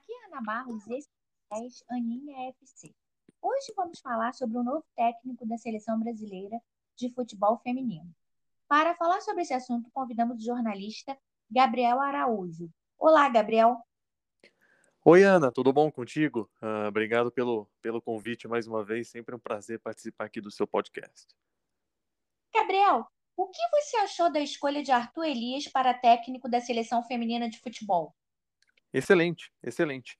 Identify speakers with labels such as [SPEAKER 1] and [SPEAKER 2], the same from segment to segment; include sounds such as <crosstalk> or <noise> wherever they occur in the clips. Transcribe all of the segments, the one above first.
[SPEAKER 1] Aqui é Ana Barros, esse é Aninha FC. Hoje vamos falar sobre o novo técnico da seleção brasileira de futebol feminino. Para falar sobre esse assunto, convidamos o jornalista Gabriel Araújo. Olá, Gabriel.
[SPEAKER 2] Oi, Ana, tudo bom contigo? Uh, obrigado pelo, pelo convite mais uma vez. Sempre um prazer participar aqui do seu podcast.
[SPEAKER 1] Gabriel, o que você achou da escolha de Arthur Elias para técnico da seleção feminina de futebol?
[SPEAKER 2] Excelente, excelente.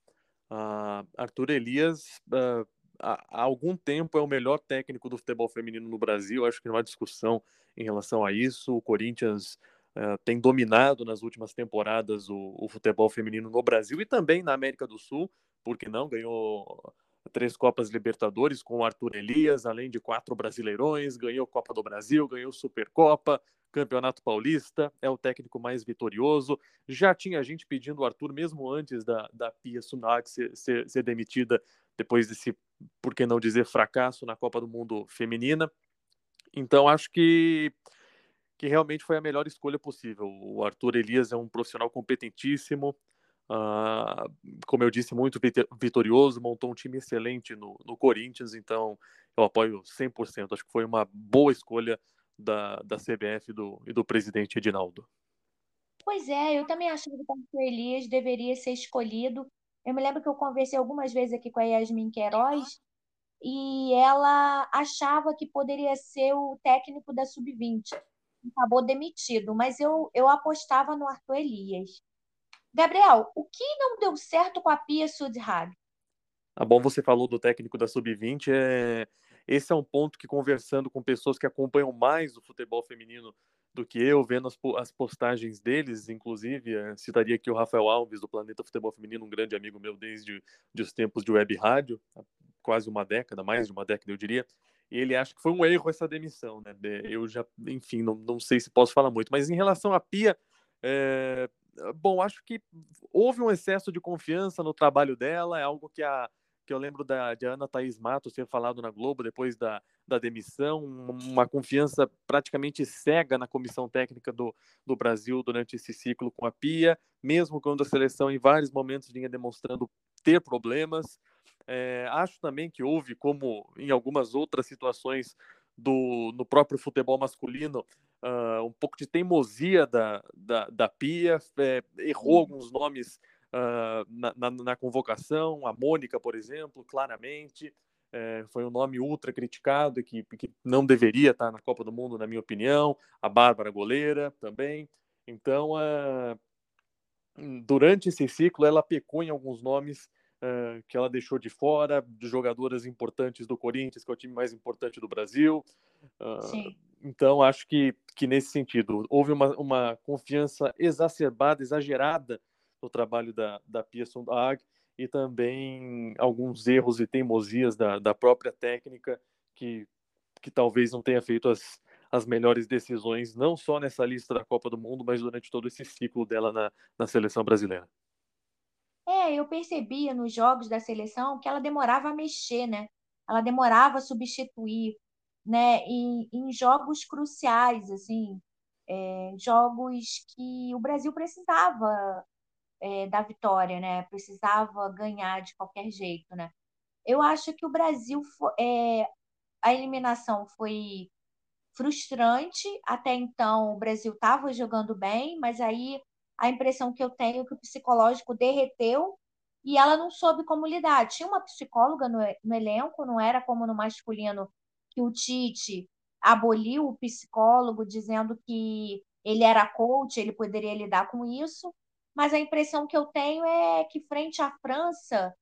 [SPEAKER 2] Uh, Arthur Elias, uh, há algum tempo, é o melhor técnico do futebol feminino no Brasil. Acho que não há discussão em relação a isso. O Corinthians uh, tem dominado nas últimas temporadas o, o, futebol feminino no Brasil e também na América do Sul, porque não ganhou três Copas Libertadores com o Arthur Elias, além de quatro Brasileirões, ganhou Copa do Brasil, ganhou Supercopa, Campeonato Paulista, é o técnico mais vitorioso. Já tinha gente pedindo o Arthur, mesmo antes da, da Pia Sunak ser, ser, ser demitida, depois desse, por que não dizer, fracasso na Copa do Mundo Feminina. Então, acho que, que realmente foi a melhor escolha possível. O Arthur Elias é um profissional competentíssimo, Uh, como eu disse, muito vitorioso, montou um time excelente no, no Corinthians, então eu apoio 100%. Acho que foi uma boa escolha da, da CBF do, e do presidente Edinaldo.
[SPEAKER 1] Pois é, eu também acho que o Arthur Elias deveria ser escolhido. Eu me lembro que eu conversei algumas vezes aqui com a Yasmin Queiroz e ela achava que poderia ser o técnico da Sub-20. Acabou demitido, mas eu, eu apostava no Arthur Elias. Gabriel, o que não deu certo com a Pia Sudhag?
[SPEAKER 2] Ah, bom, você falou do técnico da Sub-20. É... Esse é um ponto que, conversando com pessoas que acompanham mais o futebol feminino do que eu, vendo as, as postagens deles, inclusive, é, citaria aqui o Rafael Alves, do Planeta Futebol Feminino, um grande amigo meu desde de os tempos de web rádio, quase uma década, mais de uma década, eu diria. E ele acha que foi um erro essa demissão, né? Eu já, enfim, não, não sei se posso falar muito. Mas em relação à Pia, é, bom, acho que houve um excesso de confiança no trabalho dela, é algo que a que eu lembro da, de Ana Thaís Matos ter falado na Globo depois da, da demissão, uma confiança praticamente cega na comissão técnica do, do Brasil durante esse ciclo com a Pia, mesmo quando a seleção em vários momentos vinha demonstrando ter problemas. É, acho também que houve, como em algumas outras situações do, no próprio futebol masculino, uh, um pouco de teimosia da, da, da Pia, é, errou alguns nomes uh, na, na, na, convocação, a Mônica, por exemplo, claramente. É, foi um nome ultra criticado e que, que não deveria estar na Copa do Mundo, na minha opinião. A Bárbara Goleira também. Então, uh, durante esse ciclo, ela pecou em alguns nomes uh, que ela deixou de fora, de jogadoras importantes do Corinthians, que é o time mais importante do Brasil. Uh, então, acho que, que nesse sentido, houve uma, uma confiança exacerbada, exagerada no trabalho da, da Pia Sundhag e também alguns erros e teimosias da, da própria técnica que, que talvez não tenha feito as, as melhores decisões, não só nessa lista da Copa do Mundo, mas durante todo esse ciclo dela na, na seleção brasileira.
[SPEAKER 1] É, eu percebia nos jogos da seleção que ela demorava a mexer, né? Ela demorava a substituir, né? Em, em jogos cruciais, assim, é, jogos que o Brasil precisava é, da vitória, né? Precisava ganhar de qualquer jeito, né? Eu acho que o Brasil é, a eliminação foi frustrante. Até então, o Brasil estava jogando bem, mas aí a impressão que eu tenho é que o psicológico derreteu e ela não soube como lidar. Tinha uma psicóloga no, no elenco, não era como no masculino, que o Tite aboliu o psicólogo, dizendo que ele era coach, ele poderia lidar com isso mas a impressão que eu tenho é que, frente à França,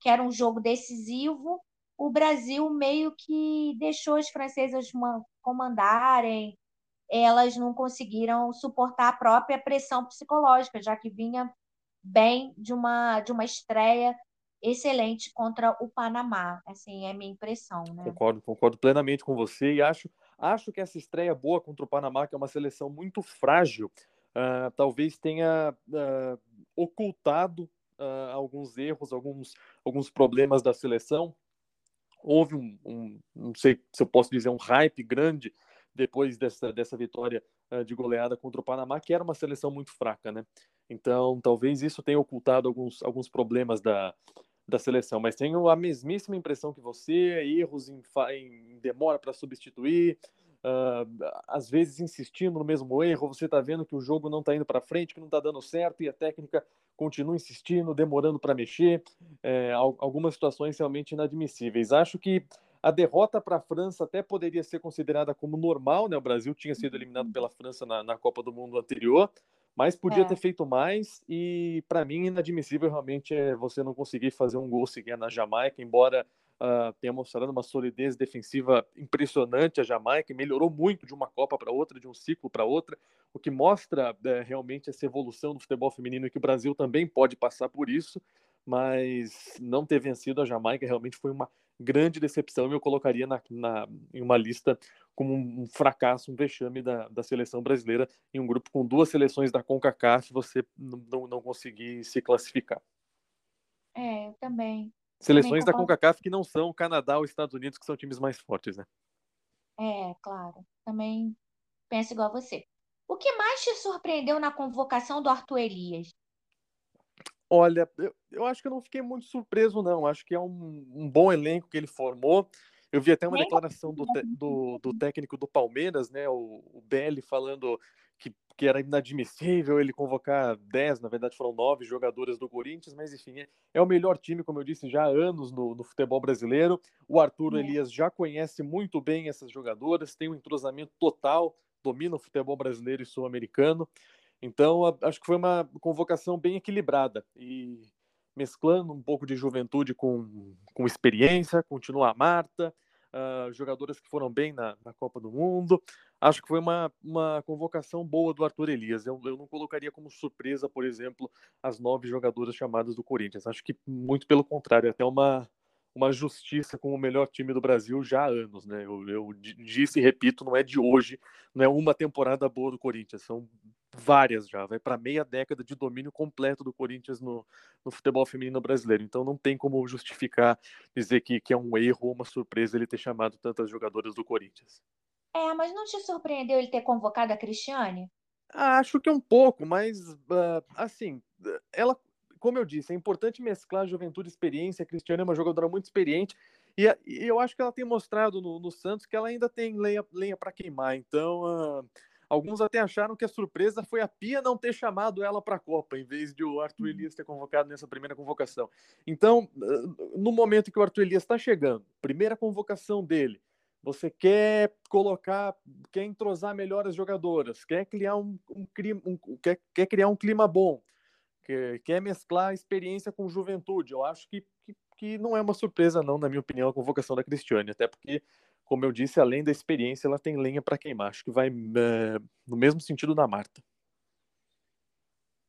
[SPEAKER 1] que era um jogo decisivo, o Brasil meio que deixou as francesas comandarem, elas não conseguiram suportar a própria pressão psicológica, já que vinha bem de uma, de uma estreia excelente contra o Panamá. Assim, é a minha impressão. Né?
[SPEAKER 2] Concordo, concordo plenamente com você e acho, acho que essa estreia boa contra o Panamá, que é uma seleção muito frágil, uh, talvez tenha uh, ocultado uh, alguns erros, alguns, alguns problemas da seleção. Houve um, um, não sei se eu posso dizer, um hype grande depois dessa, dessa vitória de goleada contra o Panamá, que era uma seleção muito fraca, né? Então, talvez isso tenha ocultado alguns, alguns problemas da, da seleção, mas tenho a mesmíssima impressão que você, erros em, em demora para substituir, uh, às vezes insistindo no mesmo erro, você está vendo que o jogo não está indo para frente, que não está dando certo e a técnica continua insistindo, demorando para mexer, é, algumas situações realmente inadmissíveis. Acho que a derrota para a França até poderia ser considerada como normal, né? O Brasil tinha sido eliminado pela França na, na Copa do Mundo anterior, mas podia é. ter feito mais e para mim inadmissível realmente é você não conseguir fazer um gol sequer na Jamaica, embora uh, tenha mostrado uma solidez defensiva impressionante a Jamaica, melhorou muito de uma Copa para outra, de um ciclo para outra, o que mostra é, realmente essa evolução do futebol feminino e que o Brasil também pode passar por isso, mas não ter vencido a Jamaica realmente foi uma grande decepção e eu colocaria na, na, em uma lista como um fracasso, um vexame da, da seleção brasileira em um grupo com duas seleções da CONCACAF você não, não conseguir se classificar.
[SPEAKER 1] É, eu também.
[SPEAKER 2] Seleções da CONCACAF que não são o Canadá ou Estados Unidos, que são times mais fortes, né?
[SPEAKER 1] É, claro. Também penso igual a você. O que mais te surpreendeu na convocação do Arthur Elias?
[SPEAKER 2] Olha, eu, eu acho que eu não fiquei muito surpreso, não. Acho que é um, um bom elenco que ele formou. Eu vi até uma declaração do, do, do técnico do Palmeiras, né, o, o Belli, falando que, que era inadmissível ele convocar 10, na verdade foram nove jogadoras do Corinthians, mas enfim, é, é o melhor time, como eu disse, já há anos no, no futebol brasileiro. O Arthur é. Elias já conhece muito bem essas jogadoras, tem um entrosamento total, domina o futebol brasileiro e sul-americano. Então, acho que foi uma convocação bem equilibrada e mesclando um pouco de juventude com, com experiência, continua a Marta, uh, jogadoras que foram bem na, na, Copa do Mundo. Acho que foi uma, uma convocação boa do Arthur Elias. Eu, eu não colocaria como surpresa, por exemplo, as nove jogadoras chamadas do Corinthians. Acho que muito pelo contrário, é até uma, uma justiça com o melhor time do Brasil já há anos, né? Eu, eu disse e repito, não é de hoje, não é uma temporada boa do Corinthians, são várias já, vai para meia década de domínio completo do Corinthians no, no, futebol feminino brasileiro. Então não tem como justificar dizer que, que é um erro ou uma surpresa ele ter chamado tantas jogadoras do Corinthians.
[SPEAKER 1] É, mas não te surpreendeu ele ter convocado a Cristiane?
[SPEAKER 2] Acho que um pouco, mas uh, assim, ela, como eu disse, é importante mesclar juventude e experiência. A Cristiane é uma jogadora muito experiente e, e eu acho que ela tem mostrado no, no Santos que ela ainda tem lenha, lenha para queimar. Então uh, Alguns até acharam que a surpresa foi a Pia não ter chamado ela para a Copa, em vez de o Arthur uhum. Elias ter convocado nessa primeira convocação. Então, no momento que o Arthur Elias está chegando, primeira convocação dele, você quer colocar, quer entrosar melhor as jogadoras, quer criar um, um, um quer, quer criar um clima bom, quer, quer mesclar experiência com juventude. Eu acho que, que, que não é uma surpresa, não, na minha opinião, a convocação da Cristiane, até porque como eu disse, além da experiência, ela tem lenha para queimar. Acho que vai é, no mesmo sentido da Marta.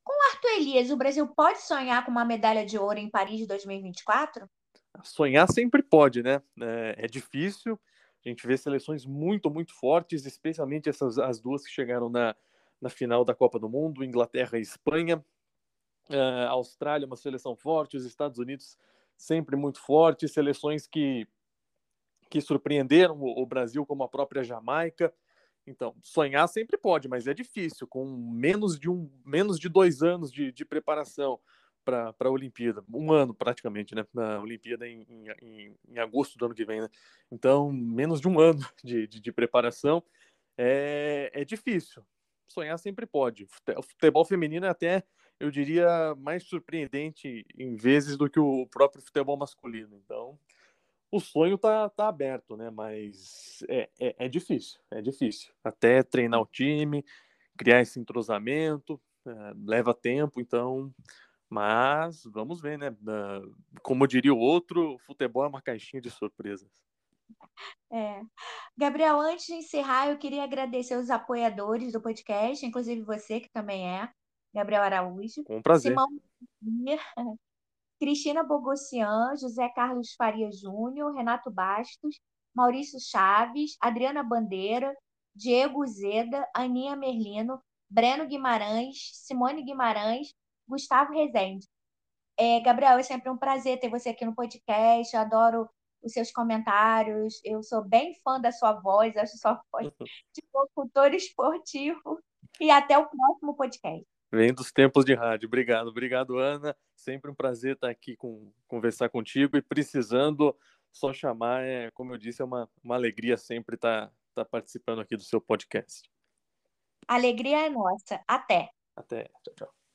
[SPEAKER 1] Com Arthur Elias, o Brasil pode sonhar com uma medalha de ouro em Paris de 2024?
[SPEAKER 2] Sonhar sempre pode, né? É, é difícil. A gente vê seleções muito, muito fortes, especialmente essas as duas que chegaram na, na final da Copa do Mundo, Inglaterra e Espanha. Uh, Austrália, uma seleção forte, os Estados Unidos sempre muito fortes, seleções que que surpreenderam o Brasil, como a própria Jamaica. Então, sonhar sempre pode, mas é difícil, com menos de um, menos de dois anos de, de preparação para a Olimpíada, um ano praticamente, né? Na Olimpíada em, em, em, agosto do ano que vem, né? Então, menos de um ano <laughs> de, de, de preparação é, é difícil. Sonhar sempre pode. O futebol feminino é até, eu diria, mais surpreendente em vezes do que o próprio futebol masculino. Então, o sonho tá, tá aberto, né? Mas é, é, é, difícil, é difícil. Até treinar o time, criar esse entrosamento, é, leva tempo, então. Mas vamos ver, né? Como diria o outro, futebol é uma caixinha de surpresas.
[SPEAKER 1] É. Gabriel, antes de encerrar, eu queria agradecer os apoiadores do podcast, inclusive você, que também é, Gabriel Araújo.
[SPEAKER 2] Com prazer.
[SPEAKER 1] Simão Cristina Bogossian, José Carlos Faria Júnior, Renato Bastos, Maurício Chaves, Adriana Bandeira, Diego Zeda, Aninha Merlino, Breno Guimarães, Simone Guimarães, Gustavo Rezende. É, Gabriel, é sempre um prazer ter você aqui no podcast. Eu adoro os seus comentários. Eu sou bem fã da sua voz, acho sua voz <laughs> de locutor esportivo. E até o próximo podcast.
[SPEAKER 2] Vem dos tempos de rádio. Obrigado, obrigado, Ana. Sempre um prazer estar aqui com conversar contigo e precisando só chamar, é, como eu disse, é uma, uma alegria sempre estar, estar participando aqui do seu podcast.
[SPEAKER 1] alegria é nossa. Até.
[SPEAKER 2] Até. Tchau, tchau.